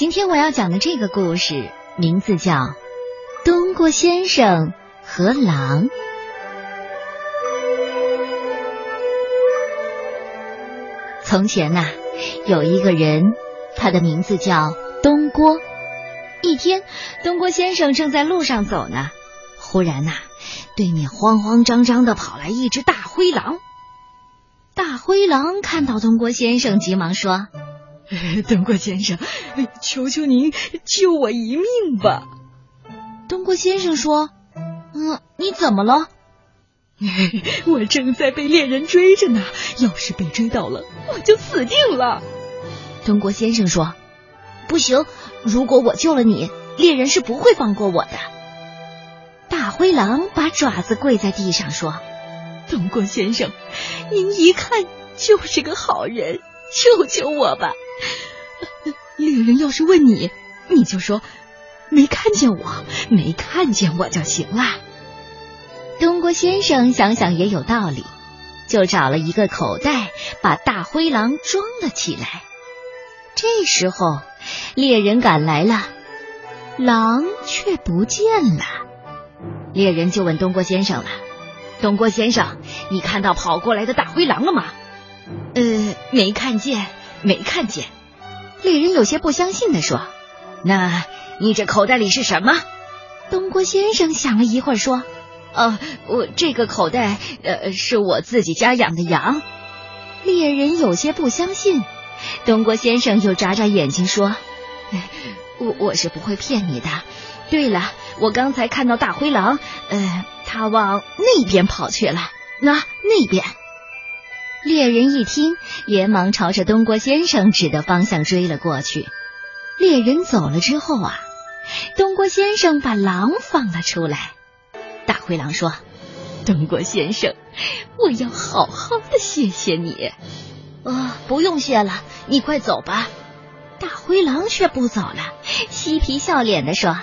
今天我要讲的这个故事名字叫《东郭先生和狼》。从前呐、有一个人，他的名字叫东郭。一天，东郭先生正在路上走呢，忽然呐、对面慌慌张张的跑来一只大灰狼。大灰狼看到东郭先生，急忙说：“ 东郭先生，求求您救我一命吧！东郭先生说：“嗯，你怎么了？我正在被猎人追着呢，要是被追到了，我就死定了。东郭先生说：“不行，如果我救了你，猎人是不会放过我的。”大灰狼把爪子跪在地上说东郭先生，您一看就是个好人，救救我吧！猎人要是问你，你就说没看见我，没看见我就行了。：“东郭先生想想也有道理，就找了一个口袋，把大灰狼装了起来。”这时候，猎人赶来了，狼却不见了。猎人就问东郭先生了：“东郭先生，你看到跑过来的大灰狼了吗？”呃，没看见，没看见。猎人有些不相信的说：“那你这口袋里是什么？东郭先生想了一会儿说哦，我这个口袋，呃，是我自己家养的羊。：“猎人有些不相信。”东郭先生又眨眨眼睛说我我是不会骗你的。对了，我刚才看到大灰狼，呃，它往那边跑去了。那那边，：“猎人一听，连忙朝着东郭先生指的方向追了过去。”猎人走了之后啊，东郭先生把狼放了出来。大灰狼说东郭先生，我要好好的谢谢你。：“哦，不用谢了，你快走吧。”大灰狼却不走了，嬉皮笑脸的说：“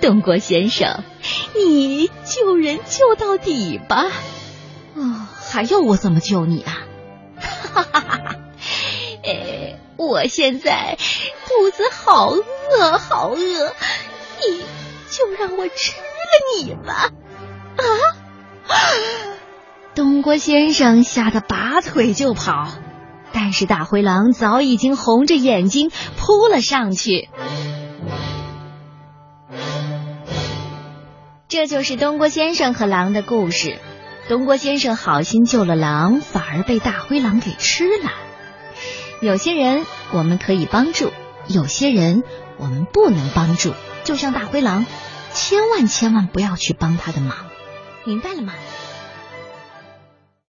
东郭先生，你救人救到底吧。哦，还要我怎么救你啊？哈哈哈哈！呃，我现在肚子好饿，好饿，你就让我吃了你吧！啊！东郭先生吓得拔腿就跑，但是大灰狼早已经红着眼睛扑了上去。这就是东郭先生和狼的故事。东郭先生好心救了狼，反而被大灰狼给吃了。有些人我们可以帮助，有些人我们不能帮助。就像大灰狼，千万千万不要去帮他的忙，明白了吗？